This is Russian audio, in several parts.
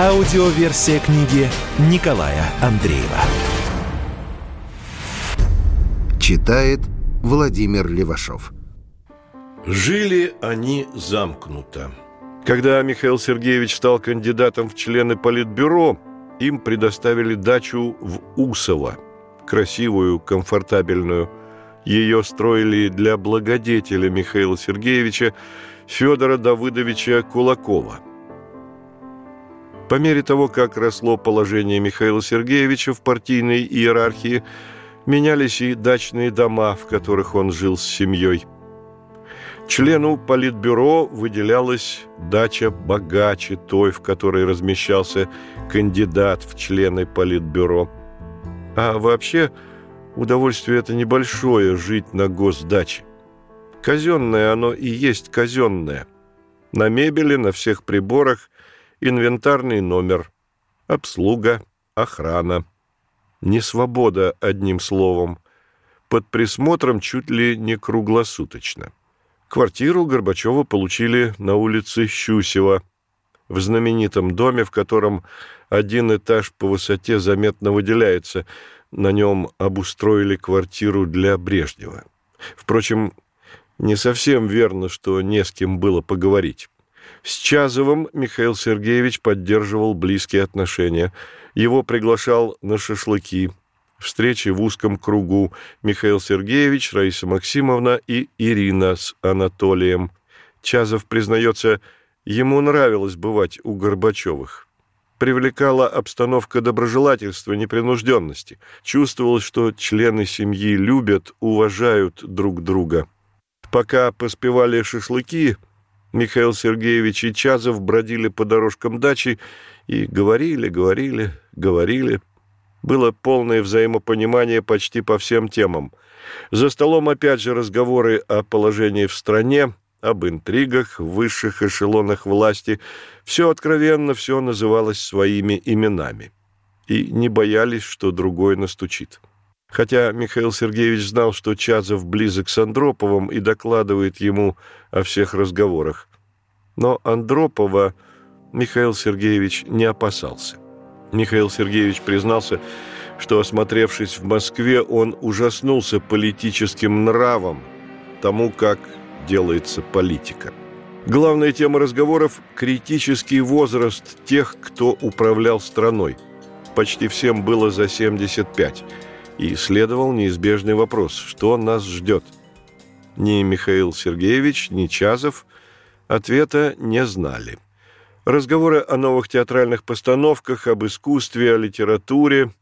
Аудиоверсия книги Николая Андреева. Читает Владимир Левашов. Жили они замкнуто. Когда Михаил Сергеевич стал кандидатом в члены Политбюро, им предоставили дачу в Усово. Красивую, комфортабельную. Ее строили для благодетеля Михаила Сергеевича Федора Давыдовича Кулакова. По мере того, как росло положение Михаила Сергеевича в партийной иерархии, менялись и дачные дома, в которых он жил с семьей. Члену Политбюро выделялась дача богаче той, в которой размещался кандидат в члены Политбюро. А вообще, удовольствие это небольшое – жить на госдаче. Казенное оно и есть казенное. На мебели, на всех приборах, инвентарный номер, обслуга, охрана. Не свобода, одним словом. Под присмотром чуть ли не круглосуточно. Квартиру Горбачева получили на улице Щусева, в знаменитом доме, в котором один этаж по высоте заметно выделяется. На нем обустроили квартиру для Брежнева. Впрочем, не совсем верно, что не с кем было поговорить. С Чазовым Михаил Сергеевич поддерживал близкие отношения. Его приглашал на шашлыки. Встречи в узком кругу Михаил Сергеевич, Раиса Максимовна и Ирина с Анатолием. Чазов признается, ему нравилось бывать у Горбачевых. Привлекала обстановка доброжелательства, непринужденности. Чувствовалось, что члены семьи любят, уважают друг друга. Пока поспевали шашлыки, Михаил Сергеевич и Чазов бродили по дорожкам дачи и говорили, говорили, говорили. Было полное взаимопонимание почти по всем темам. За столом опять же разговоры о положении в стране, об интригах высших эшелонах власти. Все откровенно, все называлось своими именами. И не боялись, что другой настучит. Хотя Михаил Сергеевич знал, что Чазов близок с Андроповым и докладывает ему о всех разговорах. Но Андропова Михаил Сергеевич не опасался. Михаил Сергеевич признался, что, осмотревшись в Москве, он ужаснулся политическим нравом, тому, как делается политика. Главная тема разговоров – критический возраст тех, кто управлял страной. Почти всем было за 75 – и следовал неизбежный вопрос, что нас ждет. Ни Михаил Сергеевич, ни Чазов ответа не знали. Разговоры о новых театральных постановках, об искусстве, о литературе.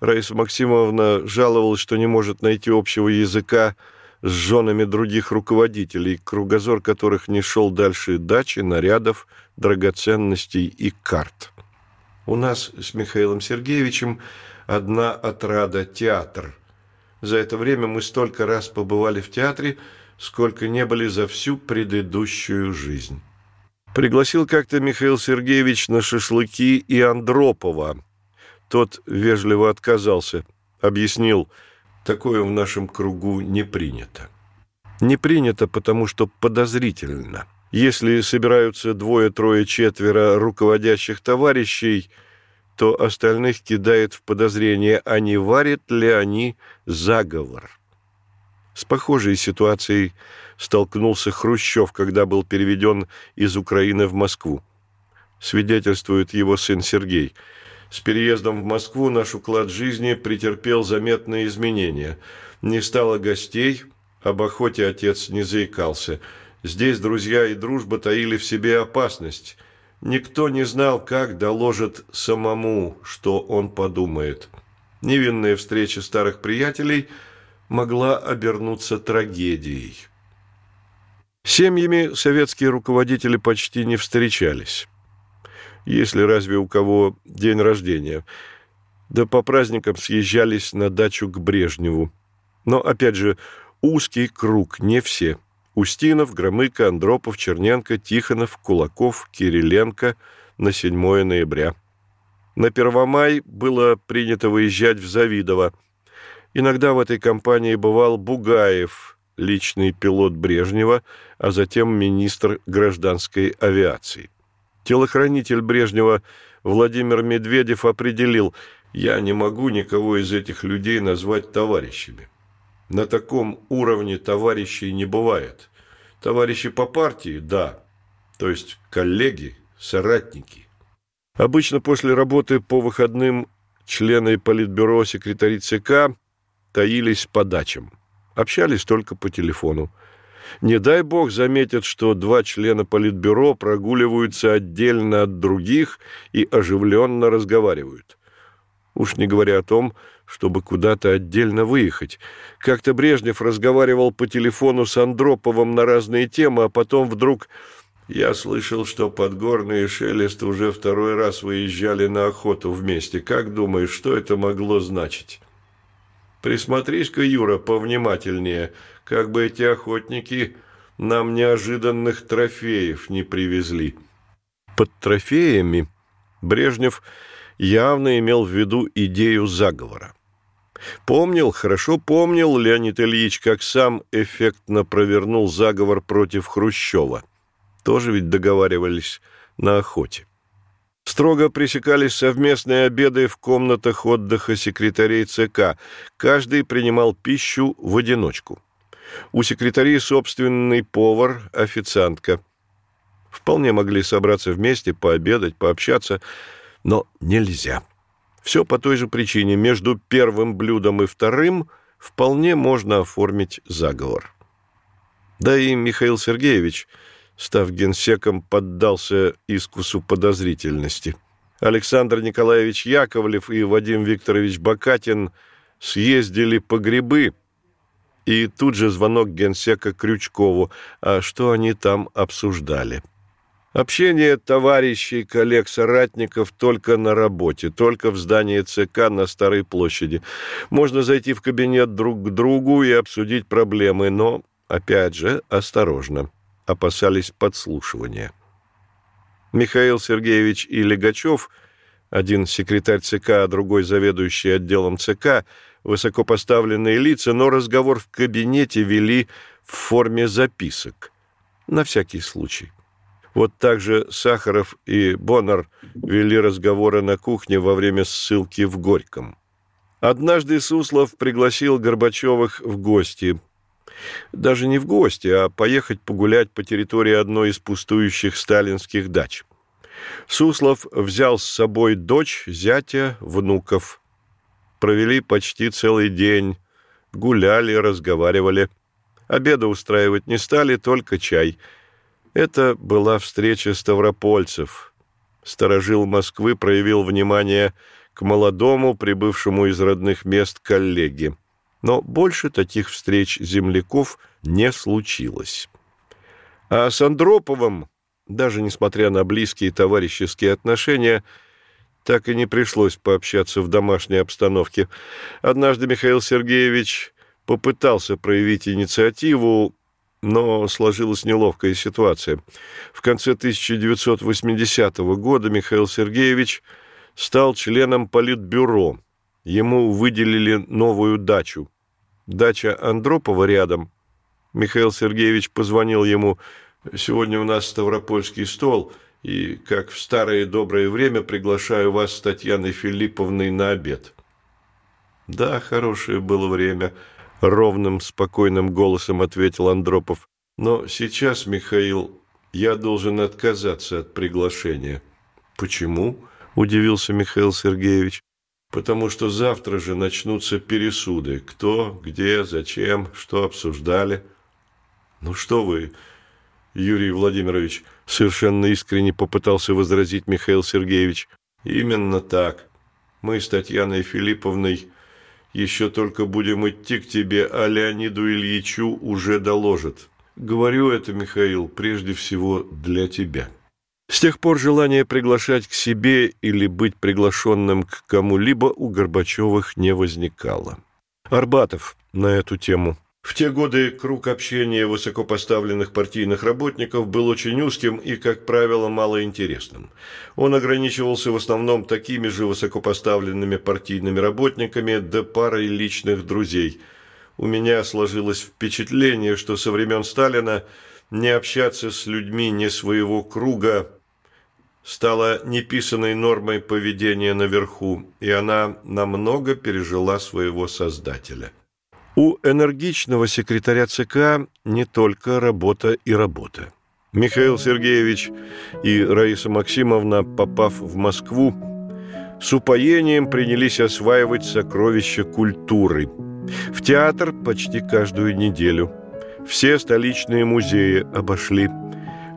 Раиса Максимовна жаловалась, что не может найти общего языка с женами других руководителей, кругозор которых не шел дальше дачи, нарядов, драгоценностей и карт. У нас с Михаилом Сергеевичем одна отрада – театр. За это время мы столько раз побывали в театре, сколько не были за всю предыдущую жизнь. Пригласил как-то Михаил Сергеевич на шашлыки и Андропова. Тот вежливо отказался, объяснил, такое в нашем кругу не принято. Не принято, потому что подозрительно. Если собираются двое, трое, четверо руководящих товарищей – то остальных кидает в подозрение, а не варят ли они заговор. С похожей ситуацией столкнулся Хрущев, когда был переведен из Украины в Москву. Свидетельствует его сын Сергей. С переездом в Москву наш уклад жизни претерпел заметные изменения. Не стало гостей, об охоте отец не заикался. Здесь друзья и дружба таили в себе опасность – Никто не знал, как доложит самому, что он подумает. Невинная встреча старых приятелей могла обернуться трагедией. Семьями советские руководители почти не встречались. Если разве у кого день рождения. да по праздникам съезжались на дачу к Брежневу. Но, опять же, узкий круг, не все. Устинов, Громыко, Андропов, Черненко, Тихонов, Кулаков, Кириленко на 7 ноября. На Первомай было принято выезжать в Завидово. Иногда в этой компании бывал Бугаев, личный пилот Брежнева, а затем министр гражданской авиации. Телохранитель Брежнева Владимир Медведев определил, я не могу никого из этих людей назвать товарищами. На таком уровне товарищей не бывает. Товарищи по партии – да, то есть коллеги, соратники. Обычно после работы по выходным члены Политбюро, секретари ЦК таились по дачам. Общались только по телефону. Не дай бог заметят, что два члена Политбюро прогуливаются отдельно от других и оживленно разговаривают. Уж не говоря о том, чтобы куда-то отдельно выехать. Как-то Брежнев разговаривал по телефону с Андроповым на разные темы, а потом вдруг я слышал, что Подгорный и Шелест уже второй раз выезжали на охоту вместе. Как думаешь, что это могло значить? Присмотрись-ка, Юра, повнимательнее, как бы эти охотники нам неожиданных трофеев не привезли. Под трофеями Брежнев явно имел в виду идею заговора. Помнил, хорошо помнил Леонид Ильич, как сам эффектно провернул заговор против Хрущева – тоже ведь договаривались на охоте. Строго пресекались совместные обеды в комнатах отдыха секретарей ЦК. Каждый принимал пищу в одиночку. У секретарей собственный повар, официантка. Вполне могли собраться вместе, пообедать, пообщаться, но нельзя. Все по той же причине. Между первым блюдом и вторым вполне можно оформить заговор. Да и Михаил Сергеевич – став генсеком, поддался искусу подозрительности. Александр Николаевич Яковлев и Вадим Викторович Бакатин съездили по грибы, и тут же звонок генсека Крючкову, а что они там обсуждали. Общение товарищей, коллег, соратников только на работе, только в здании ЦК на Старой площади. Можно зайти в кабинет друг к другу и обсудить проблемы, но, опять же, осторожно опасались подслушивания. Михаил Сергеевич и Легачев, один секретарь ЦК, а другой заведующий отделом ЦК, высокопоставленные лица, но разговор в кабинете вели в форме записок, на всякий случай. Вот так же Сахаров и Боннер вели разговоры на кухне во время ссылки в Горьком. Однажды Суслов пригласил Горбачевых в гости – даже не в гости, а поехать погулять по территории одной из пустующих сталинских дач. Суслов взял с собой дочь, зятя, внуков. Провели почти целый день, гуляли, разговаривали. Обеда устраивать не стали, только чай. Это была встреча ставропольцев. Сторожил Москвы проявил внимание к молодому, прибывшему из родных мест коллеге но больше таких встреч земляков не случилось. А с Андроповым, даже несмотря на близкие товарищеские отношения, так и не пришлось пообщаться в домашней обстановке. Однажды Михаил Сергеевич попытался проявить инициативу, но сложилась неловкая ситуация. В конце 1980 года Михаил Сергеевич стал членом Политбюро – Ему выделили новую дачу. Дача Андропова рядом. Михаил Сергеевич позвонил ему «Сегодня у нас Ставропольский стол, и, как в старое доброе время, приглашаю вас с Татьяной Филипповной на обед». «Да, хорошее было время», — ровным, спокойным голосом ответил Андропов. «Но сейчас, Михаил, я должен отказаться от приглашения». «Почему?» – удивился Михаил Сергеевич потому что завтра же начнутся пересуды. Кто, где, зачем, что обсуждали. Ну что вы, Юрий Владимирович, совершенно искренне попытался возразить Михаил Сергеевич. Именно так. Мы с Татьяной Филипповной еще только будем идти к тебе, а Леониду Ильичу уже доложат. Говорю это, Михаил, прежде всего для тебя». С тех пор желание приглашать к себе или быть приглашенным к кому-либо у Горбачевых не возникало. Арбатов на эту тему. В те годы круг общения высокопоставленных партийных работников был очень узким и, как правило, малоинтересным. Он ограничивался в основном такими же высокопоставленными партийными работниками да парой личных друзей. У меня сложилось впечатление, что со времен Сталина не общаться с людьми не своего круга стала неписанной нормой поведения наверху, и она намного пережила своего создателя. У энергичного секретаря ЦК не только работа и работа. Михаил Сергеевич и Раиса Максимовна, попав в Москву, с упоением принялись осваивать сокровища культуры. В театр почти каждую неделю. Все столичные музеи обошли –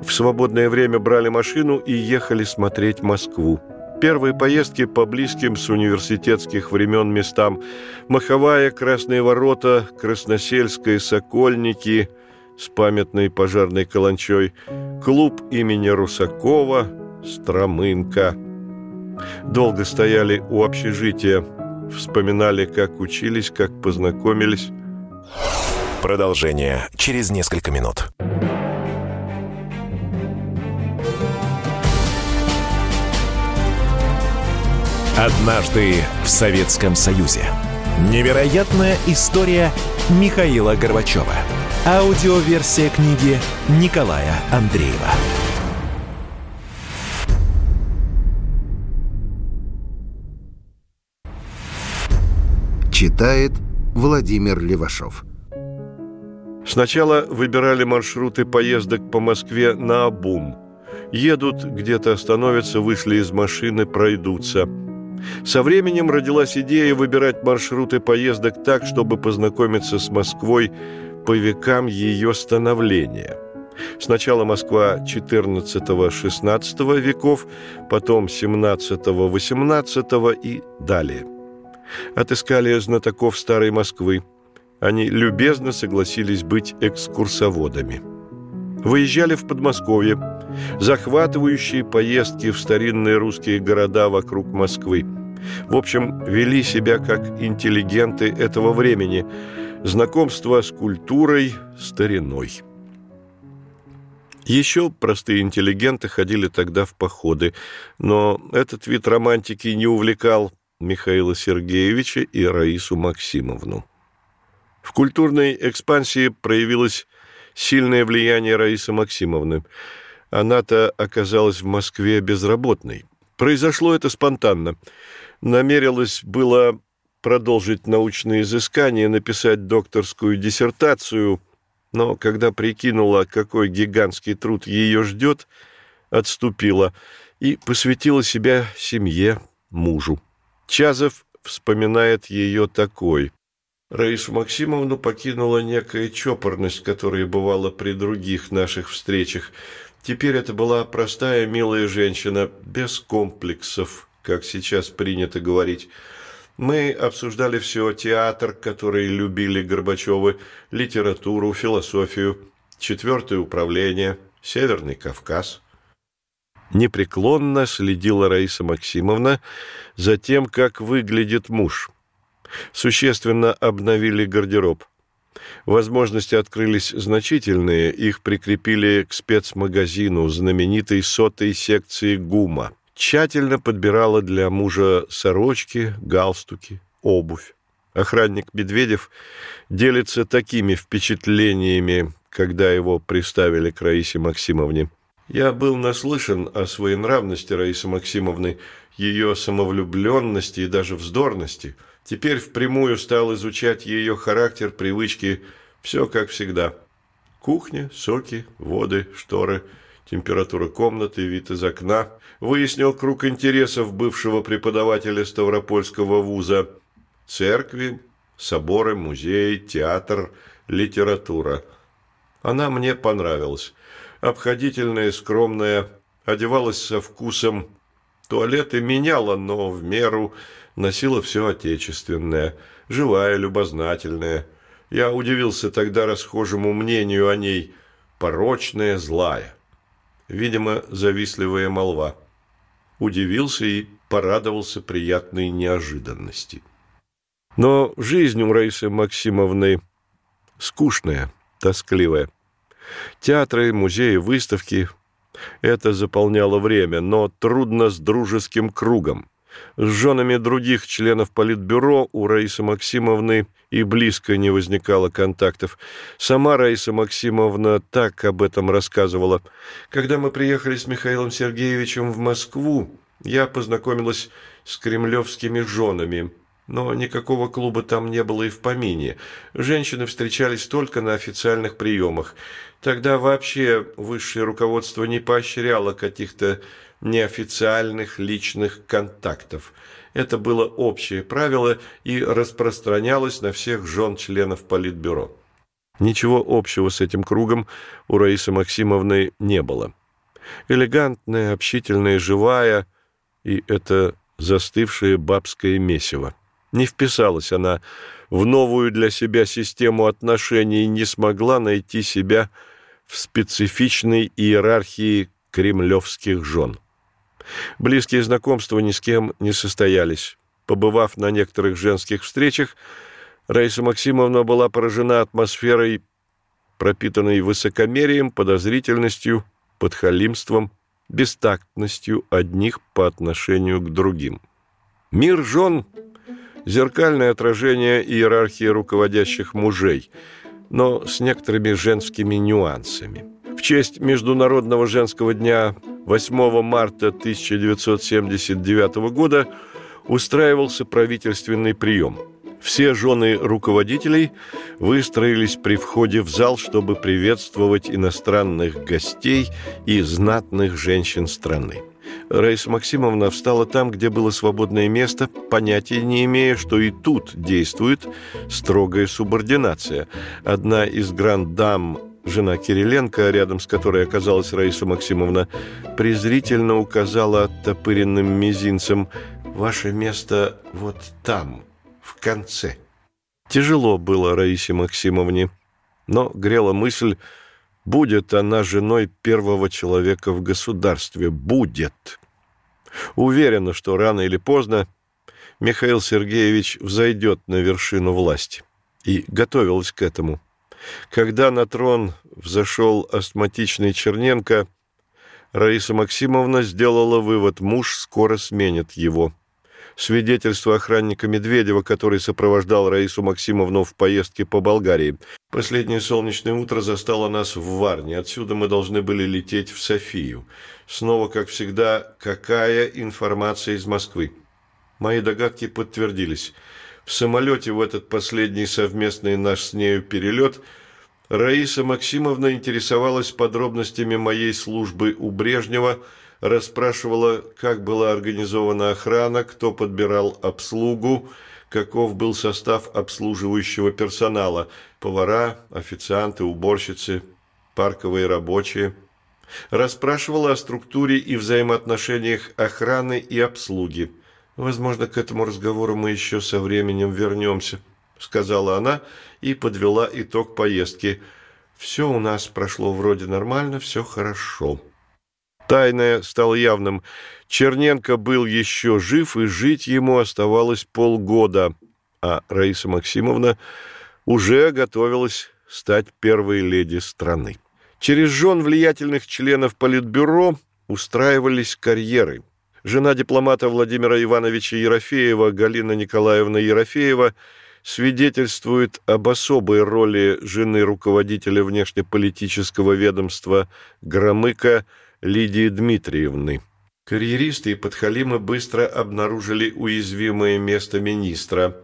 в свободное время брали машину и ехали смотреть Москву. Первые поездки по близким с университетских времен местам Маховая, Красные ворота, Красносельская, Сокольники с памятной пожарной каланчой, клуб имени Русакова, Стромынка. Долго стояли у общежития, вспоминали, как учились, как познакомились. Продолжение через несколько минут. Однажды в Советском Союзе. Невероятная история Михаила Горбачева. Аудиоверсия книги Николая Андреева. Читает Владимир Левашов. Сначала выбирали маршруты поездок по Москве на обум. Едут, где-то остановятся, вышли из машины, пройдутся – со временем родилась идея выбирать маршруты поездок так, чтобы познакомиться с Москвой по векам ее становления. Сначала Москва XIV-XVI веков, потом XVII-XVIII и далее. Отыскали знатоков Старой Москвы. Они любезно согласились быть экскурсоводами. Выезжали в Подмосковье, захватывающие поездки в старинные русские города вокруг Москвы. В общем, вели себя как интеллигенты этого времени, знакомство с культурой, стариной. Еще простые интеллигенты ходили тогда в походы, но этот вид романтики не увлекал Михаила Сергеевича и Раису Максимовну. В культурной экспансии проявилось сильное влияние Раисы Максимовны. Она-то оказалась в Москве безработной. Произошло это спонтанно. Намерилась было продолжить научные изыскания, написать докторскую диссертацию, но когда прикинула, какой гигантский труд ее ждет, отступила и посвятила себя семье, мужу. Чазов вспоминает ее такой. Раису Максимовну покинула некая чопорность, которая бывала при других наших встречах. Теперь это была простая, милая женщина, без комплексов, как сейчас принято говорить. Мы обсуждали все, театр, который любили Горбачевы, литературу, философию, четвертое управление, Северный Кавказ. Непреклонно следила Раиса Максимовна за тем, как выглядит муж – существенно обновили гардероб. Возможности открылись значительные, их прикрепили к спецмагазину знаменитой сотой секции ГУМа. Тщательно подбирала для мужа сорочки, галстуки, обувь. Охранник Медведев делится такими впечатлениями, когда его приставили к Раисе Максимовне. «Я был наслышан о своенравности Раисы Максимовны, ее самовлюбленности и даже вздорности». Теперь впрямую стал изучать ее характер, привычки, все как всегда. Кухня, соки, воды, шторы, температура комнаты, вид из окна. Выяснил круг интересов бывшего преподавателя Ставропольского вуза. Церкви, соборы, музей, театр, литература. Она мне понравилась. Обходительная, скромная, одевалась со вкусом. Туалеты меняла, но в меру носила все отечественное, живая, любознательная. Я удивился тогда расхожему мнению о ней – порочная, злая. видимо, завистливая молва. Удивился и порадовался приятной неожиданности. Но жизнь у Раисы Максимовны скучная, тоскливая. Театры, музеи, выставки – это заполняло время, но трудно с дружеским кругом. С женами других членов Политбюро у Раисы Максимовны и близко не возникало контактов. Сама Раиса Максимовна так об этом рассказывала. Когда мы приехали с Михаилом Сергеевичем в Москву, я познакомилась с кремлевскими женами, но никакого клуба там не было и в помине. Женщины встречались только на официальных приемах. Тогда вообще высшее руководство не поощряло каких-то неофициальных личных контактов. Это было общее правило и распространялось на всех жен членов Политбюро. Ничего общего с этим кругом у Раисы Максимовны не было. Элегантная, общительная, живая, и это застывшее бабское месиво. Не вписалась она в новую для себя систему отношений и не смогла найти себя в специфичной иерархии кремлевских жен. Близкие знакомства ни с кем не состоялись. Побывав на некоторых женских встречах, Раиса Максимовна была поражена атмосферой, пропитанной высокомерием, подозрительностью, подхалимством, бестактностью одних по отношению к другим. Мир жен – зеркальное отражение иерархии руководящих мужей, но с некоторыми женскими нюансами. В честь Международного женского дня 8 марта 1979 года устраивался правительственный прием. Все жены руководителей выстроились при входе в зал, чтобы приветствовать иностранных гостей и знатных женщин страны. Раиса Максимовна встала там, где было свободное место, понятия не имея, что и тут действует строгая субординация. Одна из гранд-дам жена Кириленко, рядом с которой оказалась Раиса Максимовна, презрительно указала оттопыренным мизинцем «Ваше место вот там, в конце». Тяжело было Раисе Максимовне, но грела мысль, будет она женой первого человека в государстве, будет. Уверена, что рано или поздно Михаил Сергеевич взойдет на вершину власти. И готовилась к этому – когда на трон взошел астматичный Черненко, Раиса Максимовна сделала вывод – муж скоро сменит его. Свидетельство охранника Медведева, который сопровождал Раису Максимовну в поездке по Болгарии. Последнее солнечное утро застало нас в Варне. Отсюда мы должны были лететь в Софию. Снова, как всегда, какая информация из Москвы? Мои догадки подтвердились – в самолете в этот последний совместный наш с нею перелет Раиса Максимовна интересовалась подробностями моей службы у Брежнева, расспрашивала, как была организована охрана, кто подбирал обслугу, каков был состав обслуживающего персонала, повара, официанты, уборщицы, парковые рабочие. Расспрашивала о структуре и взаимоотношениях охраны и обслуги. «Возможно, к этому разговору мы еще со временем вернемся», — сказала она и подвела итог поездки. «Все у нас прошло вроде нормально, все хорошо». Тайное стало явным. Черненко был еще жив, и жить ему оставалось полгода, а Раиса Максимовна уже готовилась стать первой леди страны. Через жен влиятельных членов Политбюро устраивались карьеры – Жена дипломата Владимира Ивановича Ерофеева, Галина Николаевна Ерофеева, свидетельствует об особой роли жены руководителя внешнеполитического ведомства Громыка Лидии Дмитриевны. Карьеристы и подхалимы быстро обнаружили уязвимое место министра.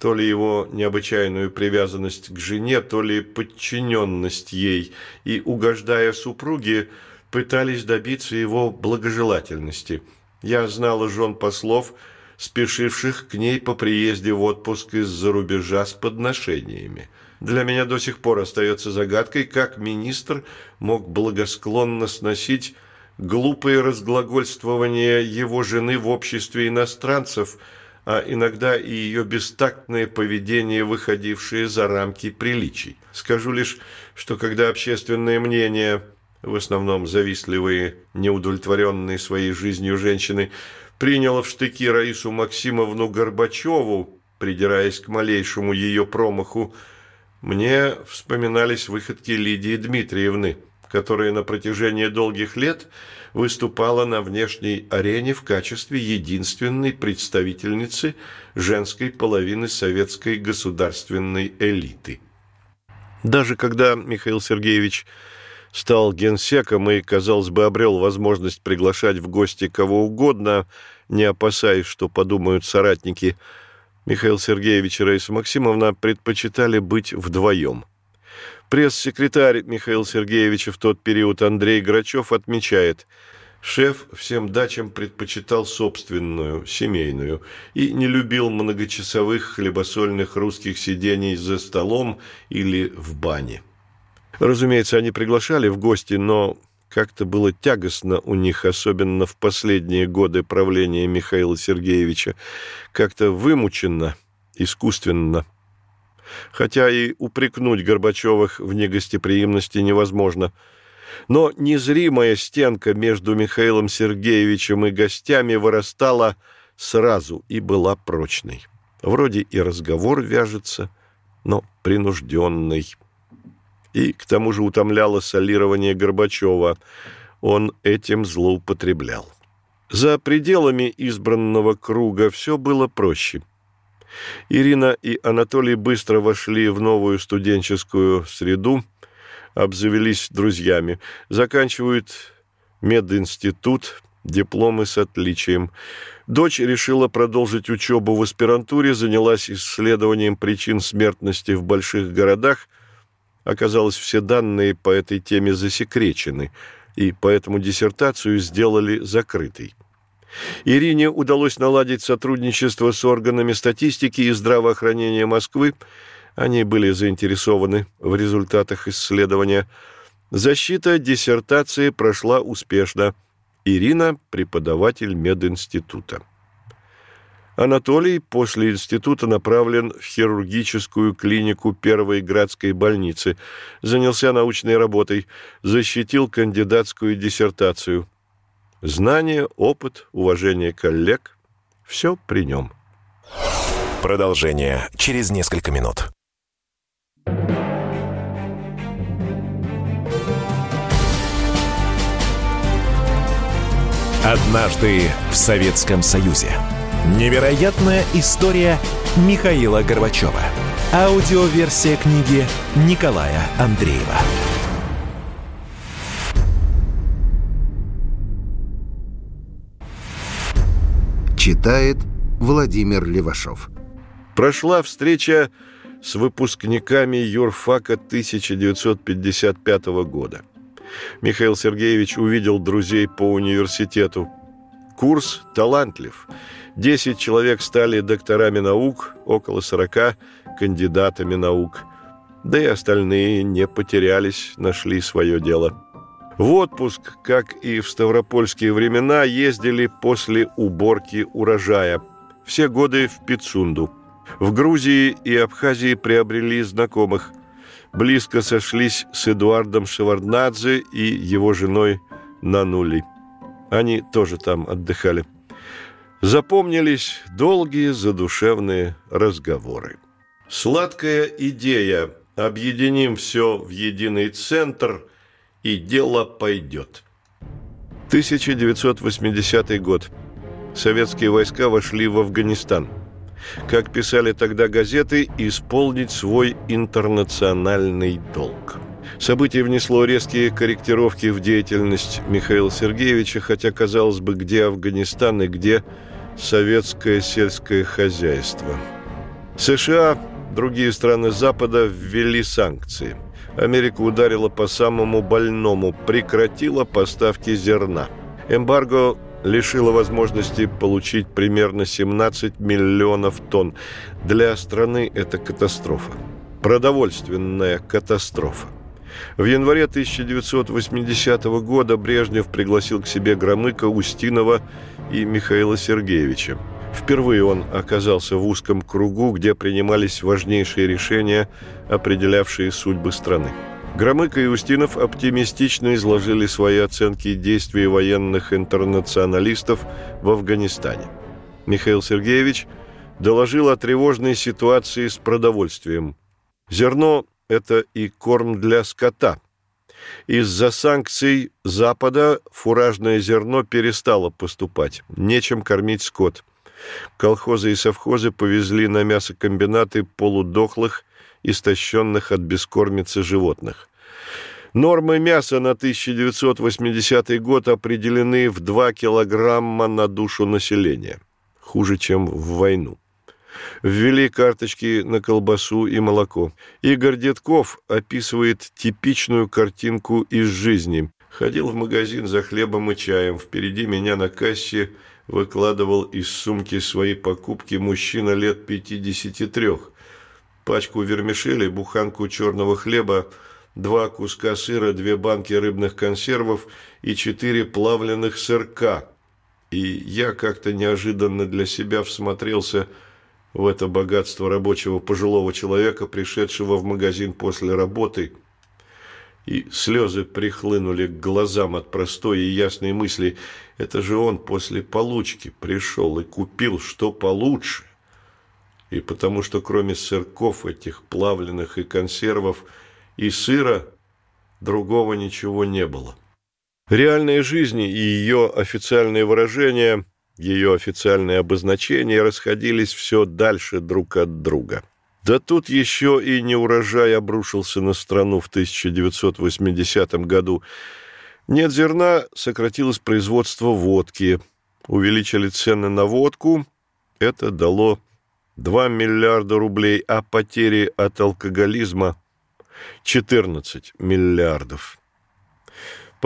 То ли его необычайную привязанность к жене, то ли подчиненность ей, и, угождая супруге, пытались добиться его благожелательности – я знала жен послов, спешивших к ней по приезде в отпуск из-за рубежа с подношениями. Для меня до сих пор остается загадкой, как министр мог благосклонно сносить глупые разглагольствования его жены в обществе иностранцев, а иногда и ее бестактное поведение, выходившее за рамки приличий. Скажу лишь, что когда общественное мнение в основном завистливые, неудовлетворенные своей жизнью женщины, приняла в штыки Раису Максимовну Горбачеву, придираясь к малейшему ее промаху, мне вспоминались выходки Лидии Дмитриевны, которая на протяжении долгих лет выступала на внешней арене в качестве единственной представительницы женской половины советской государственной элиты. Даже когда Михаил Сергеевич стал генсеком и, казалось бы, обрел возможность приглашать в гости кого угодно, не опасаясь, что подумают соратники, Михаил Сергеевич и Раиса Максимовна предпочитали быть вдвоем. Пресс-секретарь Михаила Сергеевича в тот период Андрей Грачев отмечает – Шеф всем дачам предпочитал собственную, семейную, и не любил многочасовых хлебосольных русских сидений за столом или в бане. Разумеется, они приглашали в гости, но как-то было тягостно у них, особенно в последние годы правления Михаила Сергеевича, как-то вымученно, искусственно. Хотя и упрекнуть Горбачевых в негостеприимности невозможно. Но незримая стенка между Михаилом Сергеевичем и гостями вырастала сразу и была прочной. Вроде и разговор вяжется, но принужденный и к тому же утомляло солирование Горбачева. Он этим злоупотреблял. За пределами избранного круга все было проще. Ирина и Анатолий быстро вошли в новую студенческую среду, обзавелись друзьями, заканчивают мединститут, дипломы с отличием. Дочь решила продолжить учебу в аспирантуре, занялась исследованием причин смертности в больших городах – Оказалось, все данные по этой теме засекречены, и поэтому диссертацию сделали закрытой. Ирине удалось наладить сотрудничество с органами статистики и здравоохранения Москвы. Они были заинтересованы в результатах исследования. Защита диссертации прошла успешно. Ирина – преподаватель мединститута. Анатолий после института направлен в хирургическую клинику Первой Градской больницы, занялся научной работой, защитил кандидатскую диссертацию. Знание, опыт, уважение коллег – все при нем. Продолжение через несколько минут. Однажды в Советском Союзе. Невероятная история Михаила Горбачева. Аудиоверсия книги Николая Андреева. Читает Владимир Левашов. Прошла встреча с выпускниками юрфака 1955 года. Михаил Сергеевич увидел друзей по университету. Курс талантлив – Десять человек стали докторами наук, около сорока – кандидатами наук. Да и остальные не потерялись, нашли свое дело. В отпуск, как и в ставропольские времена, ездили после уборки урожая. Все годы в Пицунду. В Грузии и Абхазии приобрели знакомых. Близко сошлись с Эдуардом Шеварднадзе и его женой Нанули. Они тоже там отдыхали. Запомнились долгие задушевные разговоры. Сладкая идея «Объединим все в единый центр, и дело пойдет». 1980 год. Советские войска вошли в Афганистан. Как писали тогда газеты, исполнить свой интернациональный долг. Событие внесло резкие корректировки в деятельность Михаила Сергеевича, хотя, казалось бы, где Афганистан и где советское сельское хозяйство. США, другие страны Запада ввели санкции. Америка ударила по самому больному, прекратила поставки зерна. Эмбарго лишило возможности получить примерно 17 миллионов тонн. Для страны это катастрофа. Продовольственная катастрофа. В январе 1980 года Брежнев пригласил к себе Громыка, Устинова и Михаила Сергеевича. Впервые он оказался в узком кругу, где принимались важнейшие решения, определявшие судьбы страны. Громыко и Устинов оптимистично изложили свои оценки действий военных интернационалистов в Афганистане. Михаил Сергеевич доложил о тревожной ситуации с продовольствием. Зерно – это и корм для скота. Из-за санкций Запада фуражное зерно перестало поступать, нечем кормить скот. Колхозы и совхозы повезли на мясокомбинаты полудохлых, истощенных от бескормицы животных. Нормы мяса на 1980 год определены в 2 килограмма на душу населения. Хуже, чем в войну. Ввели карточки на колбасу и молоко. Игорь Детков описывает типичную картинку из жизни. Ходил в магазин за хлебом и чаем. Впереди меня на кассе выкладывал из сумки свои покупки мужчина лет 53. Пачку вермишели, буханку черного хлеба, два куска сыра, две банки рыбных консервов и четыре плавленных сырка. И я как-то неожиданно для себя всмотрелся в это богатство рабочего пожилого человека, пришедшего в магазин после работы, и слезы прихлынули к глазам от простой и ясной мысли. Это же он после получки пришел и купил что получше. И потому что кроме сырков этих плавленных и консервов и сыра другого ничего не было. Реальной жизни и ее официальные выражения – ее официальные обозначения расходились все дальше друг от друга. Да тут еще и неурожай обрушился на страну в 1980 году. Нет зерна, сократилось производство водки. Увеличили цены на водку. Это дало 2 миллиарда рублей, а потери от алкоголизма 14 миллиардов.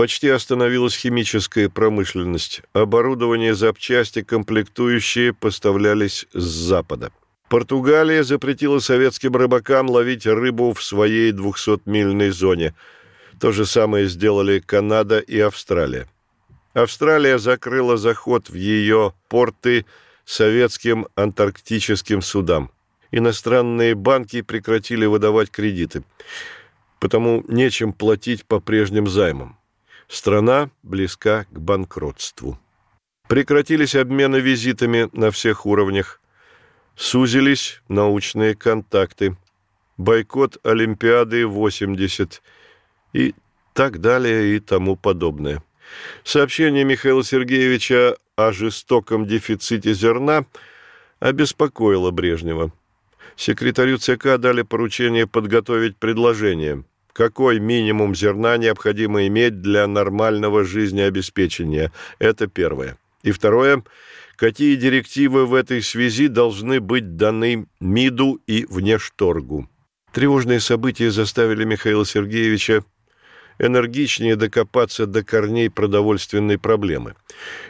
Почти остановилась химическая промышленность. Оборудование, запчасти, комплектующие поставлялись с Запада. Португалия запретила советским рыбакам ловить рыбу в своей 200-мильной зоне. То же самое сделали Канада и Австралия. Австралия закрыла заход в ее порты советским антарктическим судам. Иностранные банки прекратили выдавать кредиты, потому нечем платить по прежним займам. Страна близка к банкротству. Прекратились обмены визитами на всех уровнях. Сузились научные контакты. Бойкот Олимпиады 80 и так далее и тому подобное. Сообщение Михаила Сергеевича о жестоком дефиците зерна обеспокоило Брежнева. Секретарю ЦК дали поручение подготовить предложение – какой минимум зерна необходимо иметь для нормального жизнеобеспечения. Это первое. И второе. Какие директивы в этой связи должны быть даны МИДу и внешторгу? Тревожные события заставили Михаила Сергеевича энергичнее докопаться до корней продовольственной проблемы.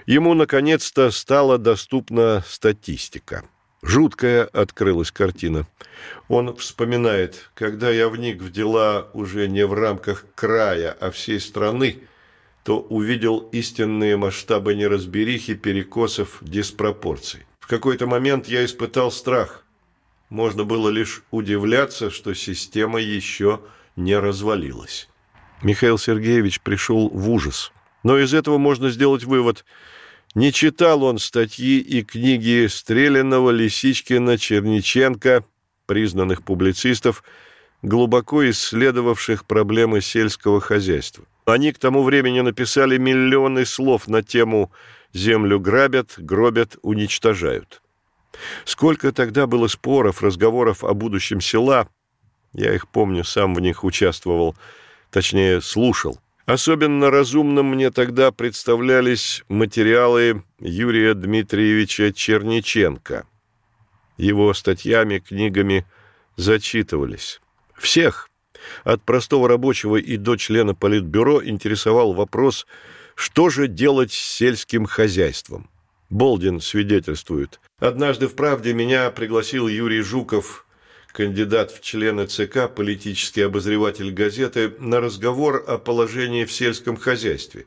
Ему, наконец-то, стала доступна статистика. Жуткая открылась картина. Он вспоминает, когда я вник в дела уже не в рамках края, а всей страны, то увидел истинные масштабы неразберихи, перекосов, диспропорций. В какой-то момент я испытал страх. Можно было лишь удивляться, что система еще не развалилась. Михаил Сергеевич пришел в ужас. Но из этого можно сделать вывод – не читал он статьи и книги Стреляного, Лисичкина, Черниченко, признанных публицистов, глубоко исследовавших проблемы сельского хозяйства. Они к тому времени написали миллионы слов на тему «Землю грабят, гробят, уничтожают». Сколько тогда было споров, разговоров о будущем села, я их помню, сам в них участвовал, точнее, слушал – Особенно разумным мне тогда представлялись материалы Юрия Дмитриевича Черниченко. Его статьями, книгами зачитывались. Всех, от простого рабочего и до члена Политбюро, интересовал вопрос, что же делать с сельским хозяйством. Болдин свидетельствует. «Однажды в «Правде» меня пригласил Юрий Жуков кандидат в члены ЦК, политический обозреватель газеты, на разговор о положении в сельском хозяйстве.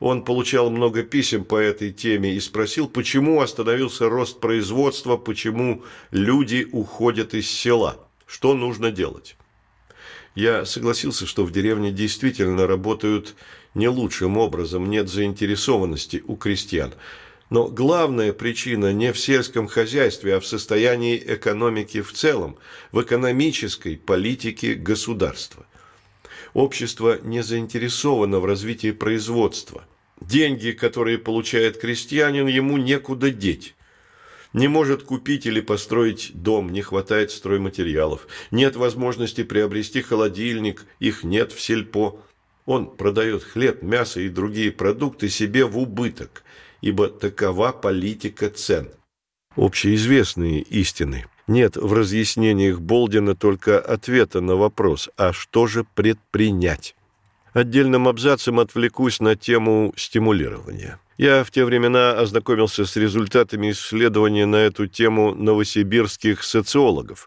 Он получал много писем по этой теме и спросил, почему остановился рост производства, почему люди уходят из села, что нужно делать. Я согласился, что в деревне действительно работают не лучшим образом, нет заинтересованности у крестьян. Но главная причина не в сельском хозяйстве, а в состоянии экономики в целом, в экономической политике государства. Общество не заинтересовано в развитии производства. Деньги, которые получает крестьянин, ему некуда деть. Не может купить или построить дом, не хватает стройматериалов. Нет возможности приобрести холодильник, их нет в сельпо. Он продает хлеб, мясо и другие продукты себе в убыток, ибо такова политика цен. Общеизвестные истины. Нет в разъяснениях Болдина только ответа на вопрос, а что же предпринять? Отдельным абзацем отвлекусь на тему стимулирования. Я в те времена ознакомился с результатами исследования на эту тему новосибирских социологов.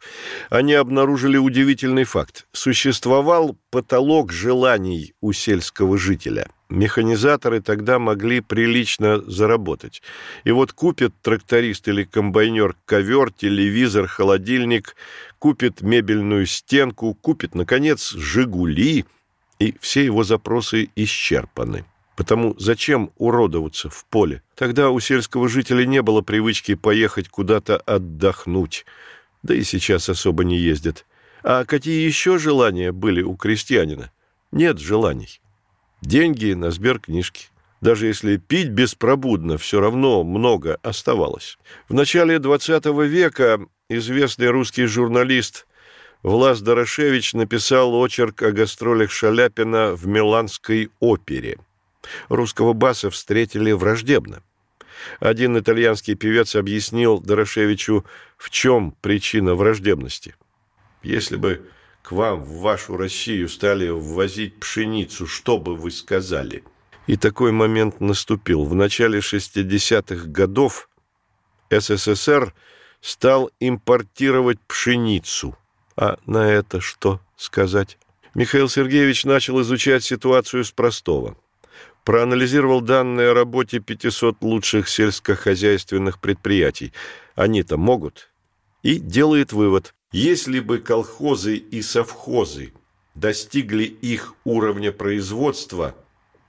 Они обнаружили удивительный факт. Существовал потолок желаний у сельского жителя. Механизаторы тогда могли прилично заработать. И вот купит тракторист или комбайнер ковер, телевизор, холодильник, купит мебельную стенку, купит, наконец, «Жигули», и все его запросы исчерпаны. Потому зачем уродоваться в поле? Тогда у сельского жителя не было привычки поехать куда-то отдохнуть. Да и сейчас особо не ездят. А какие еще желания были у крестьянина? Нет желаний. Деньги на сберкнижки. Даже если пить беспробудно, все равно много оставалось. В начале XX века известный русский журналист Влас Дорошевич написал очерк о гастролях Шаляпина в Миланской опере – Русского баса встретили враждебно. Один итальянский певец объяснил Дорошевичу, в чем причина враждебности. «Если бы к вам в вашу Россию стали ввозить пшеницу, что бы вы сказали?» И такой момент наступил. В начале 60-х годов СССР стал импортировать пшеницу. А на это что сказать? Михаил Сергеевич начал изучать ситуацию с простого проанализировал данные о работе 500 лучших сельскохозяйственных предприятий. Они-то могут. И делает вывод. Если бы колхозы и совхозы достигли их уровня производства,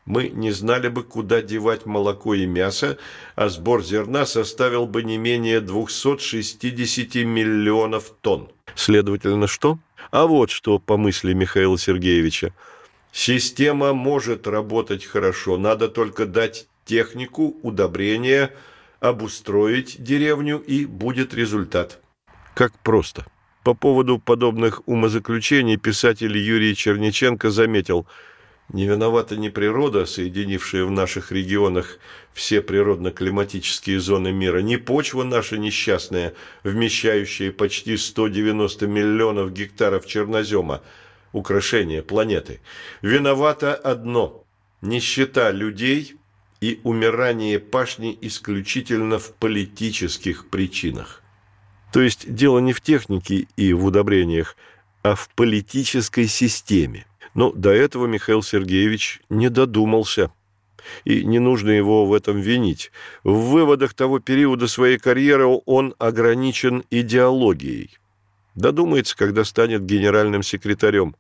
мы не знали бы, куда девать молоко и мясо, а сбор зерна составил бы не менее 260 миллионов тонн. Следовательно, что? А вот что, по мысли Михаила Сергеевича – Система может работать хорошо, надо только дать технику, удобрения, обустроить деревню, и будет результат. Как просто. По поводу подобных умозаключений писатель Юрий Черниченко заметил, не виновата не природа, соединившая в наших регионах все природно-климатические зоны мира, не почва наша несчастная, вмещающая почти 190 миллионов гектаров чернозема, украшение планеты. Виновато одно – нищета людей и умирание пашни исключительно в политических причинах. То есть дело не в технике и в удобрениях, а в политической системе. Но до этого Михаил Сергеевич не додумался – и не нужно его в этом винить. В выводах того периода своей карьеры он ограничен идеологией. Додумается, когда станет генеральным секретарем.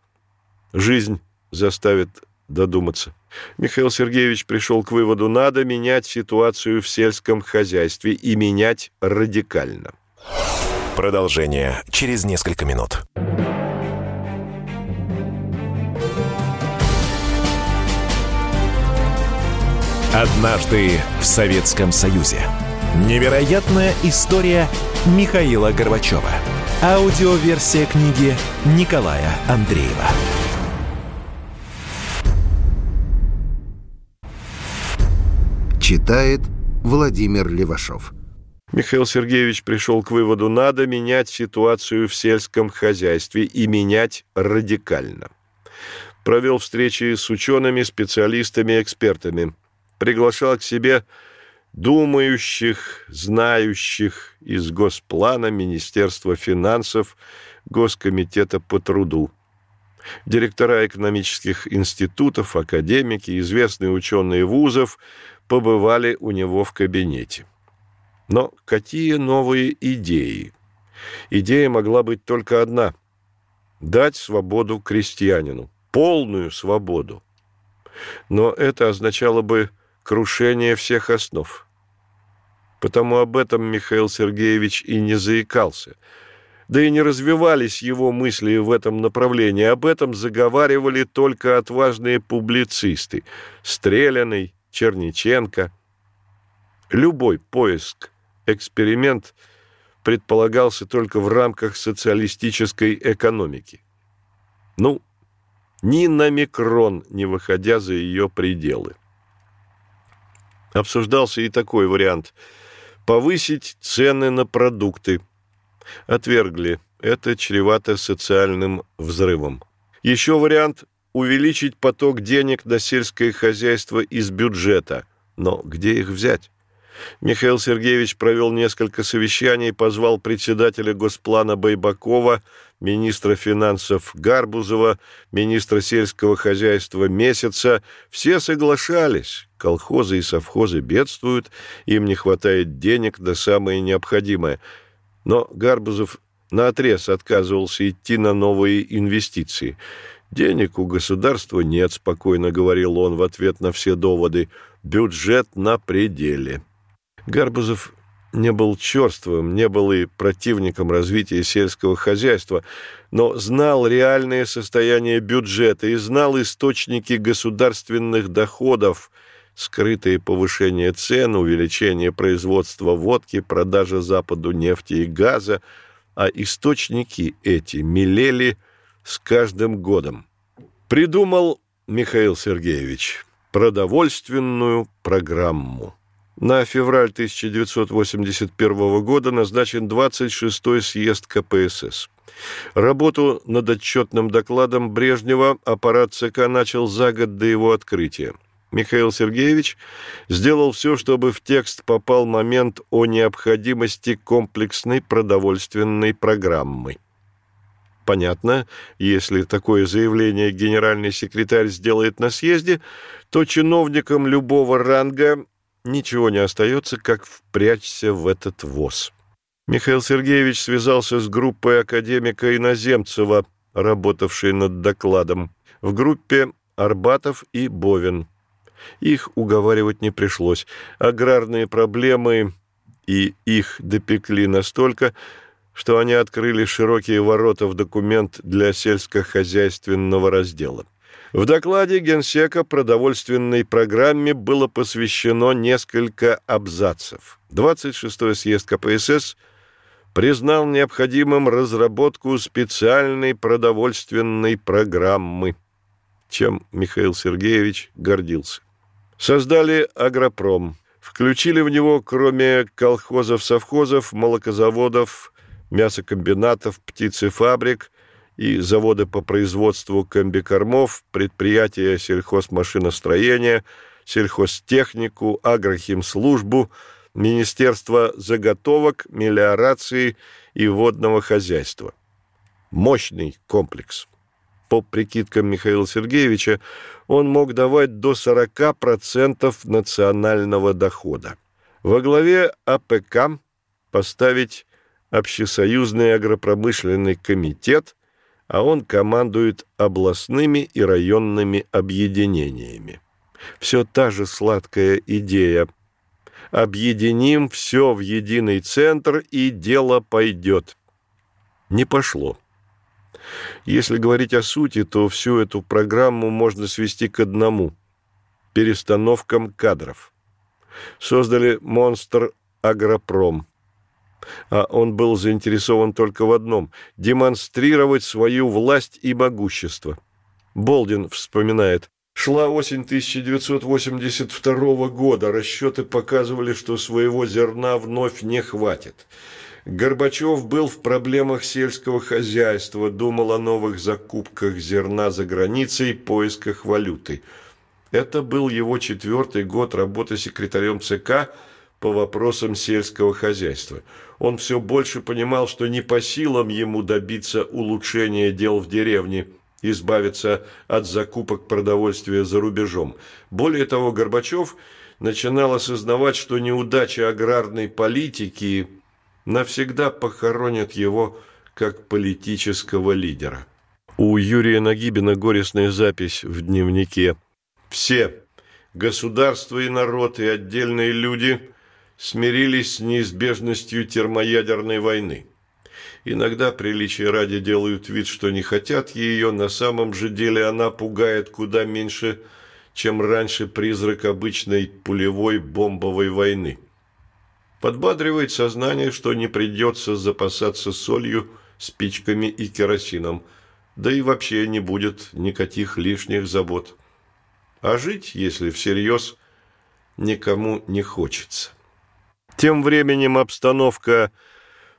Жизнь заставит додуматься. Михаил Сергеевич пришел к выводу, надо менять ситуацию в сельском хозяйстве и менять радикально. Продолжение через несколько минут. Однажды в Советском Союзе. Невероятная история Михаила Горбачева. Аудиоверсия книги Николая Андреева. Читает Владимир Левашов. Михаил Сергеевич пришел к выводу, надо менять ситуацию в сельском хозяйстве и менять радикально. Провел встречи с учеными, специалистами, экспертами. Приглашал к себе думающих, знающих из Госплана, Министерства финансов, Госкомитета по труду. Директора экономических институтов, академики, известные ученые вузов побывали у него в кабинете. Но какие новые идеи? Идея могла быть только одна – дать свободу крестьянину, полную свободу. Но это означало бы крушение всех основ. Потому об этом Михаил Сергеевич и не заикался. Да и не развивались его мысли в этом направлении. Об этом заговаривали только отважные публицисты – Стреляный, Черниченко. Любой поиск, эксперимент предполагался только в рамках социалистической экономики. Ну, ни на микрон, не выходя за ее пределы. Обсуждался и такой вариант – повысить цены на продукты. Отвергли. Это чревато социальным взрывом. Еще вариант – увеличить поток денег на сельское хозяйство из бюджета. Но где их взять? Михаил Сергеевич провел несколько совещаний, позвал председателя Госплана Байбакова, министра финансов Гарбузова, министра сельского хозяйства Месяца. Все соглашались. Колхозы и совхозы бедствуют, им не хватает денег на самое необходимое. Но Гарбузов наотрез отказывался идти на новые инвестиции. «Денег у государства нет», — спокойно говорил он в ответ на все доводы. «Бюджет на пределе». Гарбузов не был черствым, не был и противником развития сельского хозяйства, но знал реальное состояние бюджета и знал источники государственных доходов, скрытые повышение цен, увеличение производства водки, продажа Западу нефти и газа, а источники эти мелели с каждым годом. Придумал Михаил Сергеевич продовольственную программу. На февраль 1981 года назначен 26-й съезд КПСС. Работу над отчетным докладом Брежнева аппарат ЦК начал за год до его открытия. Михаил Сергеевич сделал все, чтобы в текст попал момент о необходимости комплексной продовольственной программы. Понятно, если такое заявление генеральный секретарь сделает на съезде, то чиновникам любого ранга ничего не остается, как впрячься в этот воз. Михаил Сергеевич связался с группой академика Иноземцева, работавшей над докладом. В группе Арбатов и Бовин. Их уговаривать не пришлось. Аграрные проблемы и их допекли настолько, что они открыли широкие ворота в документ для сельскохозяйственного раздела. В докладе Генсека продовольственной программе было посвящено несколько абзацев. 26-й съезд КПСС признал необходимым разработку специальной продовольственной программы, чем Михаил Сергеевич гордился. Создали агропром, включили в него, кроме колхозов-совхозов, молокозаводов, мясокомбинатов, птицефабрик – и заводы по производству комбикормов, предприятия сельхозмашиностроения, сельхозтехнику, агрохимслужбу, Министерство заготовок, мелиорации и водного хозяйства. Мощный комплекс. По прикидкам Михаила Сергеевича, он мог давать до 40% национального дохода. Во главе АПК поставить Общесоюзный агропромышленный комитет – а он командует областными и районными объединениями. Все та же сладкая идея. Объединим все в единый центр, и дело пойдет. Не пошло. Если говорить о сути, то всю эту программу можно свести к одному – перестановкам кадров. Создали «Монстр Агропром», он был заинтересован только в одном – демонстрировать свою власть и могущество. Болдин вспоминает, Шла осень 1982 года. Расчеты показывали, что своего зерна вновь не хватит. Горбачев был в проблемах сельского хозяйства, думал о новых закупках зерна за границей, поисках валюты. Это был его четвертый год работы секретарем ЦК – по вопросам сельского хозяйства. Он все больше понимал, что не по силам ему добиться улучшения дел в деревне, избавиться от закупок продовольствия за рубежом. Более того, Горбачев начинал осознавать, что неудача аграрной политики навсегда похоронит его как политического лидера. У Юрия Нагибина горестная запись в дневнике. Все, государство и народ, и отдельные люди смирились с неизбежностью термоядерной войны. Иногда приличия ради делают вид, что не хотят ее, на самом же деле она пугает куда меньше, чем раньше призрак обычной пулевой бомбовой войны. Подбадривает сознание, что не придется запасаться солью, спичками и керосином, да и вообще не будет никаких лишних забот. А жить, если всерьез, никому не хочется. Тем временем обстановка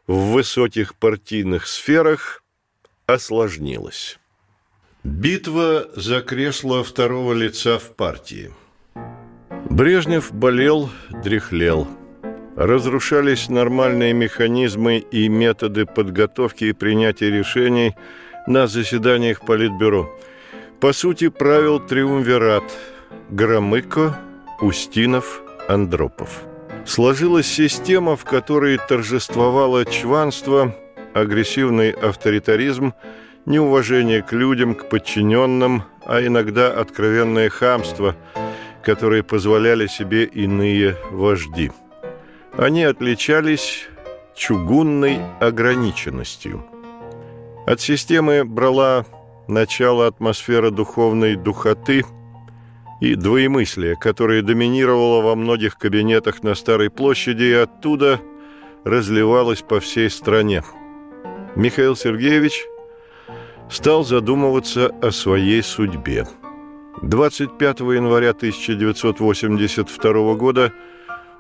в высоких партийных сферах осложнилась. Битва за кресло второго лица в партии. Брежнев болел, дряхлел. Разрушались нормальные механизмы и методы подготовки и принятия решений на заседаниях Политбюро. По сути, правил триумвират Громыко, Устинов, Андропов. Сложилась система, в которой торжествовало чванство, агрессивный авторитаризм, неуважение к людям, к подчиненным, а иногда откровенное хамство, которые позволяли себе иные вожди. Они отличались чугунной ограниченностью. От системы брала начало атмосфера духовной духоты – и двоемыслие, которое доминировало во многих кабинетах на Старой площади и оттуда разливалось по всей стране. Михаил Сергеевич стал задумываться о своей судьбе. 25 января 1982 года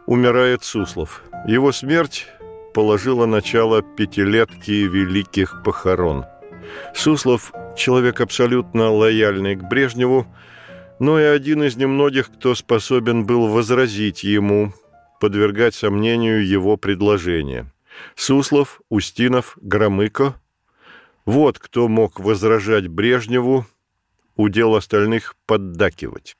умирает Суслов. Его смерть положила начало пятилетки великих похорон. Суслов – человек абсолютно лояльный к Брежневу, но и один из немногих, кто способен был возразить ему, подвергать сомнению его предложение. Суслов, Устинов, Громыко – вот кто мог возражать Брежневу, удел остальных поддакивать.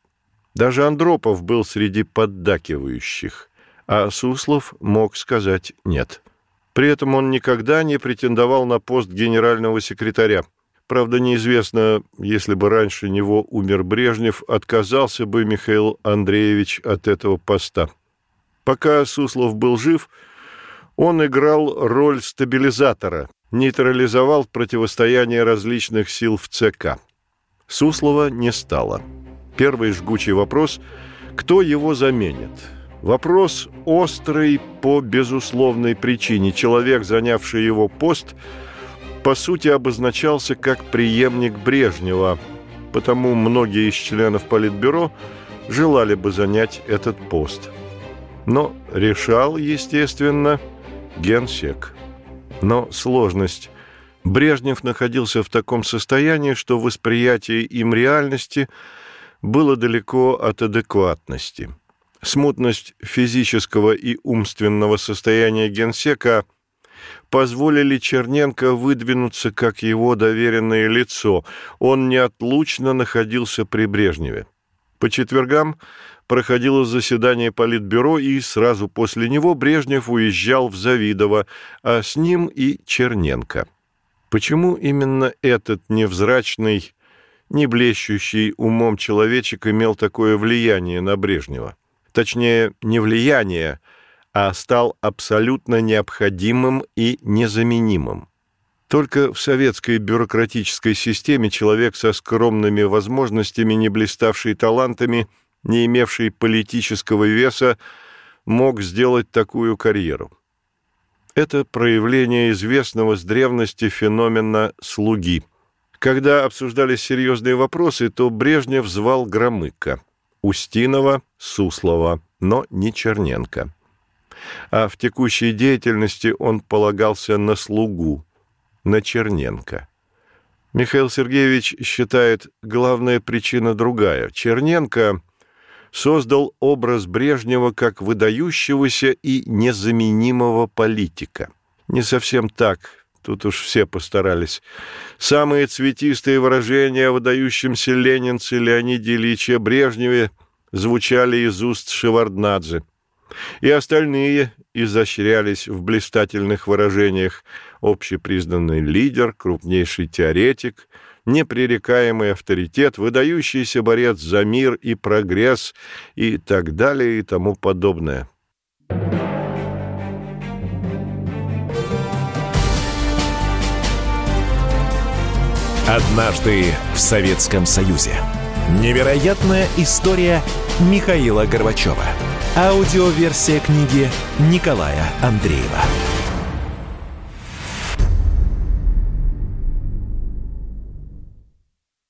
Даже Андропов был среди поддакивающих, а Суслов мог сказать «нет». При этом он никогда не претендовал на пост генерального секретаря – Правда, неизвестно, если бы раньше него умер Брежнев, отказался бы Михаил Андреевич от этого поста. Пока Суслов был жив, он играл роль стабилизатора, нейтрализовал противостояние различных сил в ЦК. Суслова не стало. Первый жгучий вопрос – кто его заменит? Вопрос острый по безусловной причине. Человек, занявший его пост – по сути обозначался как преемник Брежнева, потому многие из членов Политбюро желали бы занять этот пост. Но решал, естественно, генсек. Но сложность. Брежнев находился в таком состоянии, что восприятие им реальности было далеко от адекватности. Смутность физического и умственного состояния генсека – позволили Черненко выдвинуться как его доверенное лицо. Он неотлучно находился при Брежневе. По четвергам проходило заседание Политбюро, и сразу после него Брежнев уезжал в Завидово, а с ним и Черненко. Почему именно этот невзрачный, не блещущий умом человечек имел такое влияние на Брежнева? Точнее, не влияние, а стал абсолютно необходимым и незаменимым. Только в советской бюрократической системе человек со скромными возможностями, не блиставший талантами, не имевший политического веса, мог сделать такую карьеру. Это проявление известного с древности феномена «слуги». Когда обсуждались серьезные вопросы, то Брежнев звал Громыка, Устинова, Суслова, но не Черненко а в текущей деятельности он полагался на слугу, на Черненко. Михаил Сергеевич считает, главная причина другая. Черненко создал образ Брежнева как выдающегося и незаменимого политика. Не совсем так, тут уж все постарались. Самые цветистые выражения о выдающемся ленинце Леониде Ильиче Брежневе звучали из уст Шеварднадзе – И остальные изощрялись в блистательных выражениях. Общепризнанный лидер, крупнейший теоретик, непререкаемый авторитет, выдающийся борец за мир и прогресс и так далее и тому подобное. Однажды в Советском Союзе. Невероятная история Михаила Горбачева. Аудиоверсия книги Николая Андреева.